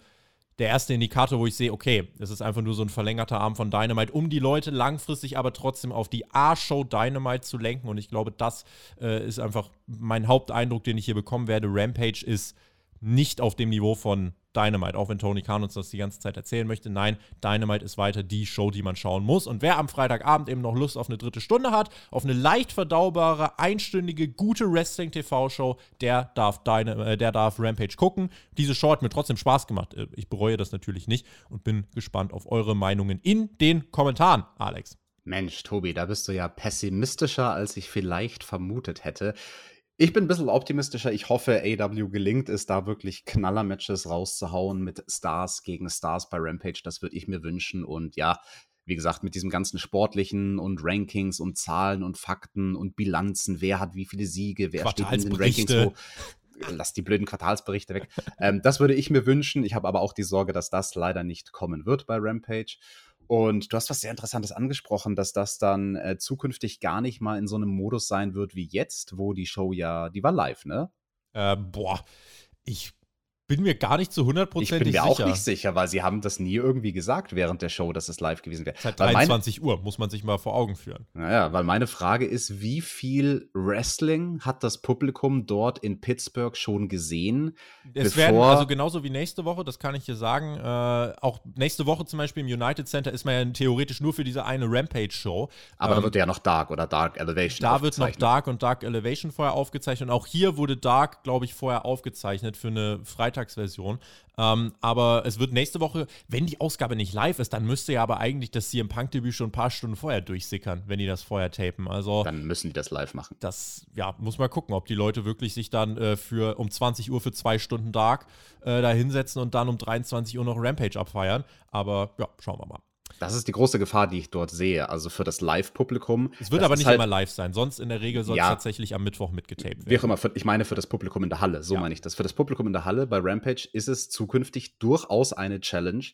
der erste Indikator, wo ich sehe, okay, es ist einfach nur so ein verlängerter Arm von Dynamite, um die Leute langfristig aber trotzdem auf die A-Show Dynamite zu lenken. Und ich glaube, das äh, ist einfach mein Haupteindruck, den ich hier bekommen werde. Rampage ist nicht auf dem Niveau von Dynamite, auch wenn Tony Khan uns das die ganze Zeit erzählen möchte. Nein, Dynamite ist weiter die Show, die man schauen muss. Und wer am Freitagabend eben noch Lust auf eine dritte Stunde hat, auf eine leicht verdaubare, einstündige, gute Wrestling-TV-Show, der darf, äh, der darf Rampage gucken. Diese Show hat mir trotzdem Spaß gemacht. Äh, ich bereue das natürlich nicht und bin gespannt auf eure Meinungen in den Kommentaren, Alex. Mensch, Tobi, da bist du ja pessimistischer, als ich vielleicht vermutet hätte. Ich bin ein bisschen optimistischer. Ich hoffe, AW gelingt es, da wirklich Knaller-Matches rauszuhauen mit Stars gegen Stars bei Rampage. Das würde ich mir wünschen. Und ja, wie gesagt, mit diesem ganzen Sportlichen und Rankings und Zahlen und Fakten und Bilanzen, wer hat wie viele Siege, wer steht in den Rankings wo. Lass die blöden Quartalsberichte weg. ähm, das würde ich mir wünschen. Ich habe aber auch die Sorge, dass das leider nicht kommen wird bei Rampage. Und du hast was sehr Interessantes angesprochen, dass das dann äh, zukünftig gar nicht mal in so einem Modus sein wird wie jetzt, wo die Show ja, die war live, ne? Äh, boah, ich bin mir gar nicht zu hundertprozentig sicher. Ich bin mir sicher. auch nicht sicher, weil sie haben das nie irgendwie gesagt während der Show, dass es live gewesen wäre. Seit 23 Uhr, muss man sich mal vor Augen führen. Naja, weil meine Frage ist, wie viel Wrestling hat das Publikum dort in Pittsburgh schon gesehen? Es werden, also genauso wie nächste Woche, das kann ich dir sagen, äh, auch nächste Woche zum Beispiel im United Center ist man ja theoretisch nur für diese eine Rampage-Show. Aber ähm, da wird ja noch Dark oder Dark Elevation Da wird noch Dark und Dark Elevation vorher aufgezeichnet. Und auch hier wurde Dark, glaube ich, vorher aufgezeichnet für eine Freitag Freitagsversion. Ähm, aber es wird nächste Woche, wenn die Ausgabe nicht live ist, dann müsste ja aber eigentlich das CM Punk-Debüt schon ein paar Stunden vorher durchsickern, wenn die das vorher tapen. Also dann müssen die das live machen. Das, ja, muss man gucken, ob die Leute wirklich sich dann äh, für um 20 Uhr für zwei Stunden Dark äh, da hinsetzen und dann um 23 Uhr noch Rampage abfeiern. Aber ja, schauen wir mal. Das ist die große Gefahr, die ich dort sehe. Also für das Live-Publikum. Es wird aber nicht halt, immer live sein. Sonst in der Regel soll ja, es tatsächlich am Mittwoch mitgetaped werden. Wie auch immer, für, ich meine für das Publikum in der Halle. So ja. meine ich das. Für das Publikum in der Halle bei Rampage ist es zukünftig durchaus eine Challenge,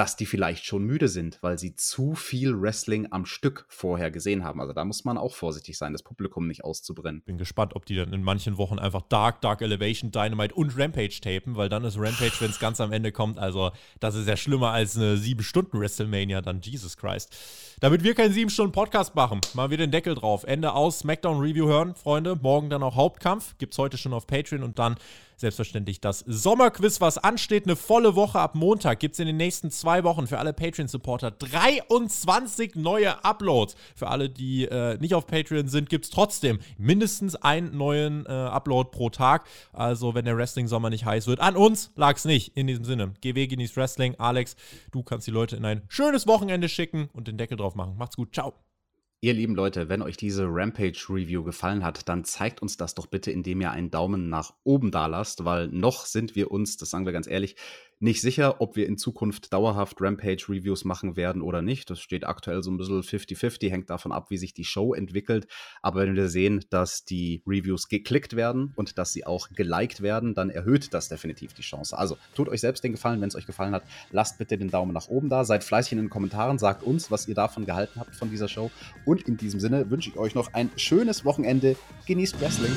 dass die vielleicht schon müde sind, weil sie zu viel Wrestling am Stück vorher gesehen haben. Also da muss man auch vorsichtig sein, das Publikum nicht auszubrennen. Bin gespannt, ob die dann in manchen Wochen einfach Dark, Dark Elevation, Dynamite und Rampage tapen, weil dann ist Rampage, wenn es ganz am Ende kommt, also das ist ja schlimmer als eine 7-Stunden-WrestleMania, dann Jesus Christ. Damit wir keinen 7-Stunden-Podcast machen, mal wieder den Deckel drauf. Ende aus, Smackdown-Review hören, Freunde. Morgen dann auch Hauptkampf, gibt's heute schon auf Patreon und dann selbstverständlich das Sommerquiz, was ansteht. Eine volle Woche ab Montag gibt es in den nächsten zwei Wochen für alle Patreon-Supporter 23 neue Uploads. Für alle, die äh, nicht auf Patreon sind, gibt es trotzdem mindestens einen neuen äh, Upload pro Tag. Also, wenn der Wrestling-Sommer nicht heiß wird, an uns lag es nicht. In diesem Sinne, GW genießt Wrestling. Alex, du kannst die Leute in ein schönes Wochenende schicken und den Deckel drauf machen. Macht's gut. Ciao. Ihr lieben Leute, wenn euch diese Rampage-Review gefallen hat, dann zeigt uns das doch bitte, indem ihr einen Daumen nach oben da lasst, weil noch sind wir uns, das sagen wir ganz ehrlich, nicht sicher, ob wir in Zukunft dauerhaft Rampage-Reviews machen werden oder nicht. Das steht aktuell so ein bisschen 50-50, hängt davon ab, wie sich die Show entwickelt. Aber wenn wir sehen, dass die Reviews geklickt werden und dass sie auch geliked werden, dann erhöht das definitiv die Chance. Also tut euch selbst den Gefallen, wenn es euch gefallen hat. Lasst bitte den Daumen nach oben da. Seid fleißig in den Kommentaren, sagt uns, was ihr davon gehalten habt von dieser Show. Und in diesem Sinne wünsche ich euch noch ein schönes Wochenende. Genießt Wrestling.